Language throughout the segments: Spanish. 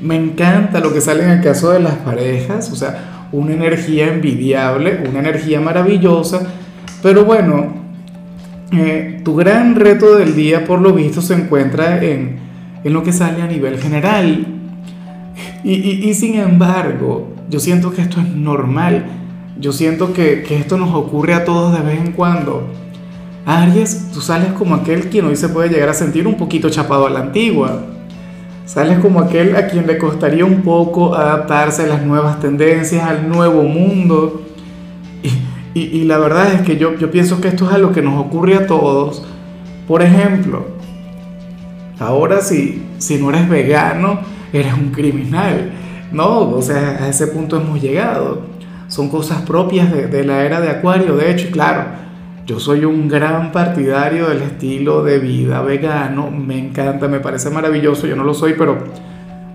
me encanta lo que sale en el caso de las parejas, o sea, una energía envidiable, una energía maravillosa, pero bueno, eh, tu gran reto del día por lo visto se encuentra en, en lo que sale a nivel general. Y, y, sin embargo, yo siento que esto es normal, yo siento que, que esto nos ocurre a todos de vez en cuando. Aries, tú sales como aquel quien hoy se puede llegar a sentir un poquito chapado a la antigua Sales como aquel a quien le costaría un poco adaptarse a las nuevas tendencias, al nuevo mundo. Y, y, la verdad es que yo, yo pienso que esto es algo que nos ocurre a todos. Por ejemplo, ahora si, si no eres vegano, eres un criminal. No, o sea, a ese punto hemos llegado. Son cosas propias de, de la era de Acuario, de hecho, claro yo soy un gran partidario del estilo de vida vegano, me encanta, me parece maravilloso, yo no lo soy, pero,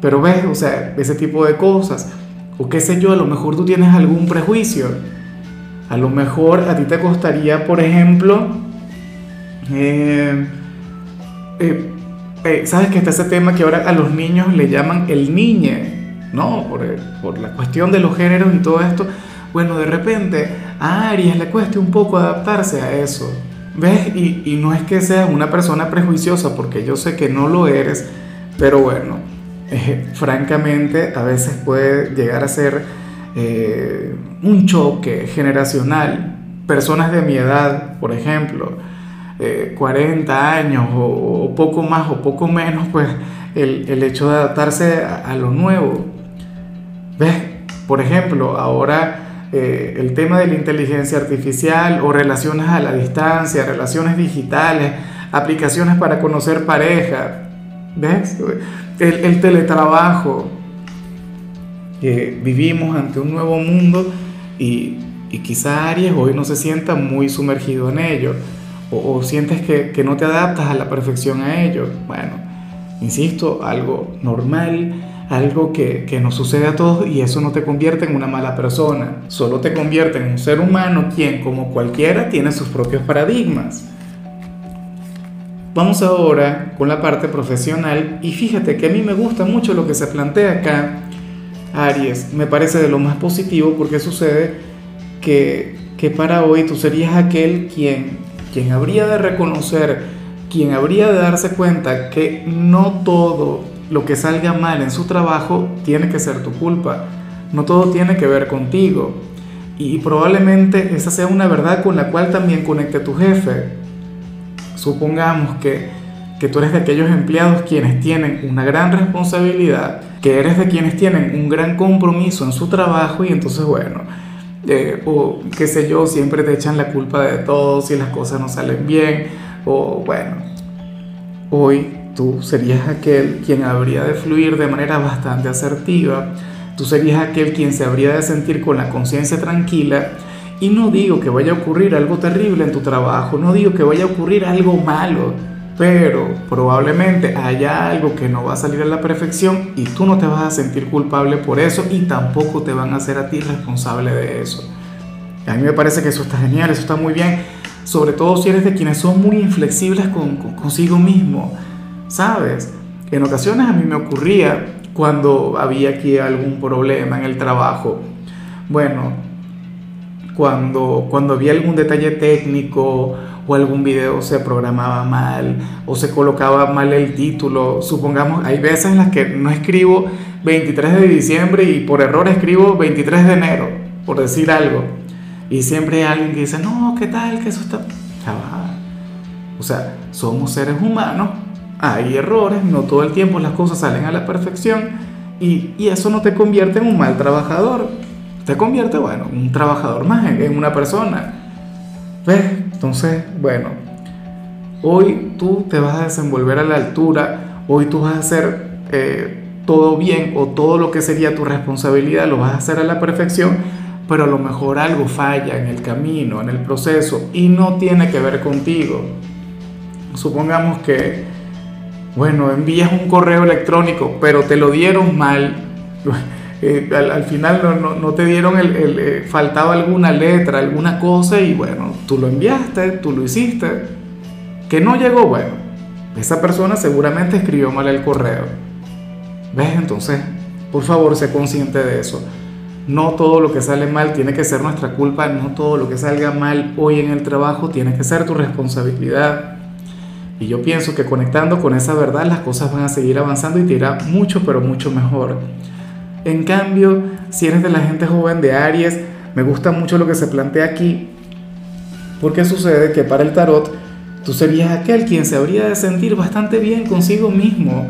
pero ves, o sea, ese tipo de cosas. O qué sé yo, a lo mejor tú tienes algún prejuicio. A lo mejor a ti te costaría, por ejemplo, eh, eh, eh, ¿sabes que está ese tema que ahora a los niños le llaman el niñe? ¿No? Por, por la cuestión de los géneros y todo esto bueno, de repente a Aries le cueste un poco adaptarse a eso. ¿Ves? Y, no es que seas una persona prejuiciosa, porque yo sé que no lo eres, pero bueno, eh, francamente a veces puede llegar a ser eh, un choque generacional. Personas de mi edad, por ejemplo, 40 eh, años o, poco más o poco menos, pues el, hecho de adaptarse a, a lo nuevo. ¿Ves? Por ejemplo, ahora eh, el tema de la inteligencia artificial o relaciones a la distancia, relaciones digitales, aplicaciones para conocer pareja, ¿ves? El, teletrabajo. vivimos ante un nuevo mundo y, y, quizá Aries hoy no se sienta muy sumergido en ello o, o sientes que, que no te adaptas a la perfección a ello. Bueno, insisto, algo normal algo que, que nos sucede a todos y eso no te convierte en una mala persona, solo te convierte en un ser humano quien, como cualquiera, tiene sus propios paradigmas. Vamos ahora con la parte profesional y fíjate que a mí me gusta mucho lo que se plantea acá, Aries, me parece de lo más positivo porque sucede que, que para hoy tú serías aquel quien, quien habría de reconocer, quien habría de darse cuenta que no todo lo que salga mal en su trabajo tiene que ser tu culpa. No todo tiene que ver contigo. Y probablemente esa sea una verdad con la cual también conecte tu jefe. Supongamos que, que tú eres de aquellos empleados quienes tienen una gran responsabilidad, que eres de quienes tienen un gran compromiso en su trabajo y entonces, bueno, eh, o qué sé yo, siempre te echan la culpa de todo si las cosas no salen bien, o bueno, hoy tú serías aquel quien habría de fluir de manera bastante asertiva, tú serías aquel quien se habría de sentir con la conciencia tranquila. Y no digo que vaya a ocurrir algo terrible en tu trabajo, no digo que vaya a ocurrir algo malo, pero probablemente haya algo que no va a salir a la perfección y tú no te vas a sentir culpable por eso y tampoco te van a hacer a ti responsable de eso. A mí me parece que eso está genial, eso está muy bien, sobre todo si eres de quienes son muy inflexibles con, consigo mismo ¿sabes? En ocasiones a mí me ocurría cuando había aquí algún problema en el trabajo. Bueno, cuando, cuando había algún detalle técnico o algún video se programaba mal o se colocaba mal el título. Supongamos, hay veces en las que no escribo 23 de diciembre y por error escribo 23 de enero, por decir algo. Y siempre hay alguien que dice, no, ¿qué tal? Que eso está... O sea, somos seres humanos hay errores, no todo el tiempo las cosas salen a la perfección y, eso no te convierte en un mal trabajador, te convierte, bueno, en un trabajador más, en, una persona. ¿Ves? Entonces, bueno, hoy tú te vas a desenvolver a la altura, hoy tú vas a ser, eh, todo bien o todo lo que sería tu responsabilidad lo vas a hacer a la perfección, pero a lo mejor algo falla en el camino, en el proceso y no tiene que ver contigo. Supongamos que, bueno, envías un correo electrónico, pero te lo dieron mal. Eh, al, final no, no, te dieron el eh, faltaba alguna letra, alguna cosa y bueno, tú lo enviaste, tú lo hiciste, que no llegó, bueno, esa persona seguramente escribió mal el correo. ¿Ves? Entonces, por favor, sé consciente de eso. No todo lo que sale mal tiene que ser nuestra culpa, no todo lo que salga mal hoy en el trabajo tiene que ser tu responsabilidad. Y yo pienso que conectando con esa verdad las cosas van a seguir avanzando y te irá mucho, pero mucho mejor. En cambio, si eres de la gente joven de Aries, me gusta mucho lo que se plantea aquí, porque sucede que para el tarot tú serías aquel quien se habría de sentir bastante bien consigo mismo.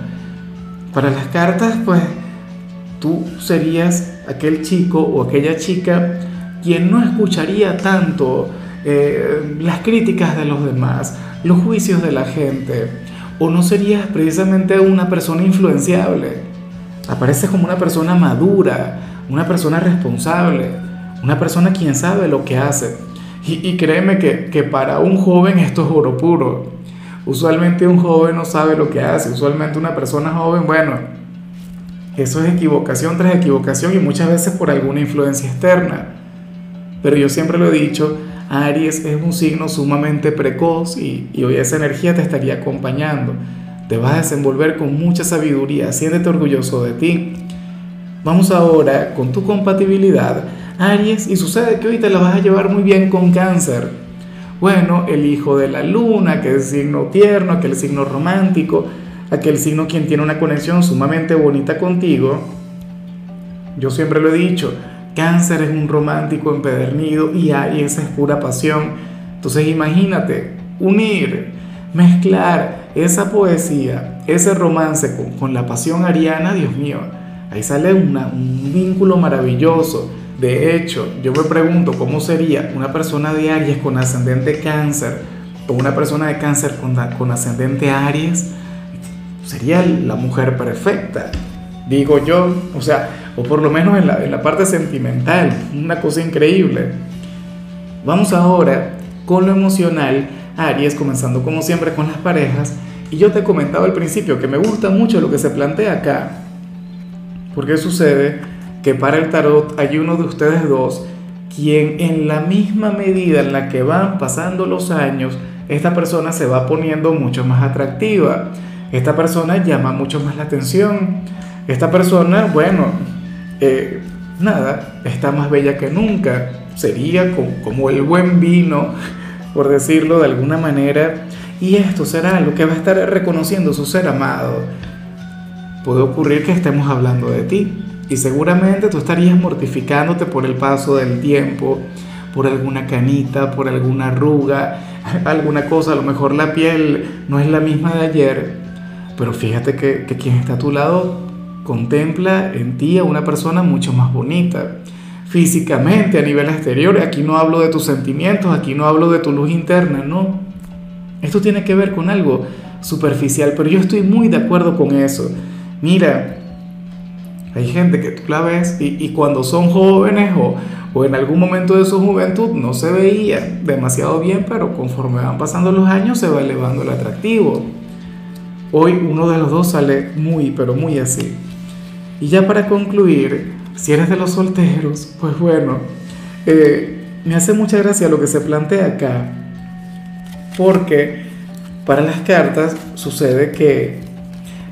Para las cartas, pues tú serías aquel chico o aquella chica quien no escucharía tanto eh, las críticas de los demás, los juicios de la gente, o no serías precisamente una persona influenciable. Apareces como una persona madura, una persona responsable, una persona quien sabe lo que hace. Y, créeme que, que para un joven esto es oro puro. Usualmente un joven no sabe lo que hace, usualmente una persona joven, bueno, eso es equivocación tras equivocación y muchas veces por alguna influencia externa. Pero yo siempre lo he dicho, Aries es un signo sumamente precoz y, hoy esa energía te estaría acompañando. Te vas a desenvolver con mucha sabiduría, siéntete orgulloso de ti. Vamos ahora con tu compatibilidad, Aries, y sucede que hoy te la vas a llevar muy bien con cáncer. Bueno, el hijo de la luna, que es signo tierno, aquel signo romántico, aquel signo quien tiene una conexión sumamente bonita contigo. Yo siempre lo he dicho, Cáncer es un romántico empedernido y Aries es pura pasión. Entonces imagínate unir, mezclar esa poesía, ese romance con, la pasión ariana, Dios mío, ahí sale un vínculo maravilloso. De hecho, yo me pregunto cómo sería una persona de Aries con ascendente cáncer o una persona de cáncer con, con ascendente Aries. Sería la mujer perfecta, digo yo. O sea, o por lo menos en la, parte sentimental, una cosa increíble. Vamos ahora con lo emocional, Aries, comenzando como siempre con las parejas, y yo te comentaba al principio que me gusta mucho lo que se plantea acá, porque sucede que para el tarot hay uno de ustedes dos quien en la misma medida en la que van pasando los años, esta persona se va poniendo mucho más atractiva, esta persona llama mucho más la atención, esta persona, bueno, eh, nada, está más bella que nunca. Sería como, el buen vino, por decirlo de alguna manera. Y esto será lo que va a estar reconociendo su ser amado. Puede ocurrir que estemos hablando de ti. Y seguramente tú estarías mortificándote por el paso del tiempo, por alguna canita, por alguna arruga, alguna cosa. A lo mejor la piel no es la misma de ayer. Pero fíjate que, que quien está a tu lado contempla en ti a una persona mucho más bonita. Físicamente, a nivel exterior, aquí no hablo de tus sentimientos, aquí no hablo de tu luz interna, no. Esto tiene que ver con algo superficial, pero yo estoy muy de acuerdo con eso. Mira, hay gente que tú la ves y, cuando son jóvenes o, o en algún momento de su juventud no se veía demasiado bien, pero conforme van pasando los años se va elevando el atractivo. Hoy uno de los dos sale muy, pero muy así. Y ya para concluir, si eres de los solteros, pues bueno, eh, me hace mucha gracia lo que se plantea acá, porque para las cartas sucede que,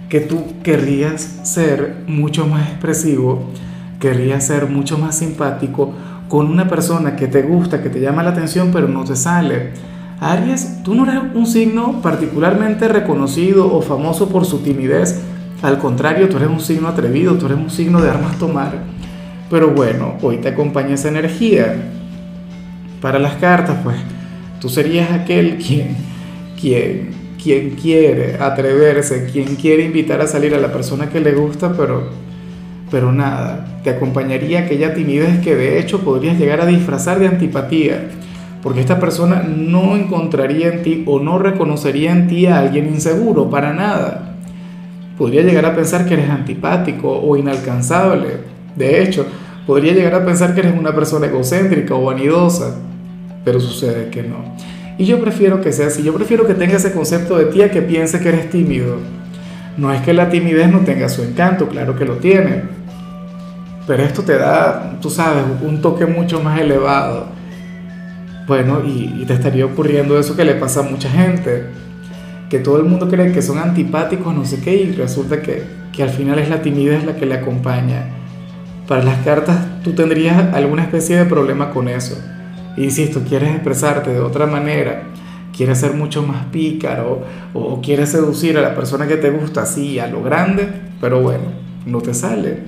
que tú querrías ser mucho más expresivo, querrías ser mucho más simpático con una persona que te gusta, que te llama la atención, pero no te sale. Aries, tú no eres un signo particularmente reconocido o famoso por su timidez, al contrario, tú eres un signo atrevido, tú eres un signo de armas tomar. Pero bueno, hoy te acompaña esa energía. Para las cartas, pues, tú serías aquel quien, quien, quien quiere atreverse, quien quiere invitar a salir a la persona que le gusta, pero, pero nada, te acompañaría aquella timidez que de hecho podrías llegar a disfrazar de antipatía, porque esta persona no encontraría en ti o no reconocería en ti a alguien inseguro, para nada podría llegar a pensar que eres antipático o inalcanzable. De hecho, podría llegar a pensar que eres una persona egocéntrica o vanidosa, pero sucede que no. Y yo prefiero que sea así, yo prefiero que tenga ese concepto de ti a que piense que eres tímido. No es que la timidez no tenga su encanto, claro que lo tiene, pero esto te da, tú sabes, un toque mucho más elevado. Bueno, y, te estaría ocurriendo eso que le pasa a mucha gente, que todo el mundo cree que son antipáticos, no sé qué, y resulta que, que al final es la timidez la que le acompaña. Para las cartas tú tendrías alguna especie de problema con eso. Insisto, quieres expresarte de otra manera, quieres ser mucho más pícaro o, quieres seducir a la persona que te gusta así a lo grande, pero bueno, no te sale.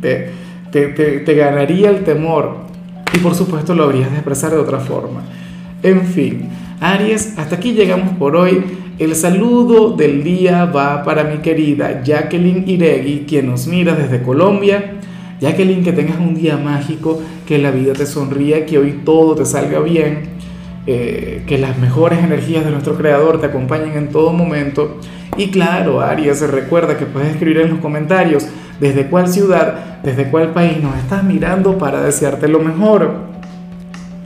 Te, te, te, ganaría el temor y por supuesto lo habrías de expresar de otra forma. En fin, Aries, hasta aquí llegamos por hoy. El saludo del día va para mi querida Jacqueline Iregui, quien nos mira desde Colombia. Jacqueline, que tengas un día mágico, que la vida te sonría, que hoy todo te salga bien, eh, que las mejores energías de nuestro Creador te acompañen en todo momento. Y claro, Aries, recuerda que puedes escribir en los comentarios desde cuál ciudad, desde cuál país nos estás mirando para desearte lo mejor.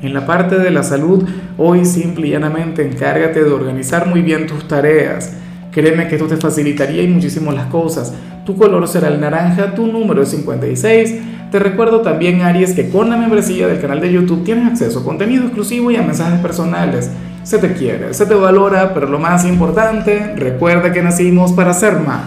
En la parte de la salud, hoy simple y llanamente encárgate de organizar muy bien tus tareas. Créeme que esto te facilitaría y muchísimo las cosas. Tu color será el naranja, tu número es 56. Te recuerdo también, Aries, que con la membresía del canal de YouTube tienes acceso a contenido exclusivo y a mensajes personales. Se te quiere, se te valora, pero lo más importante, recuerda que nacimos para ser más.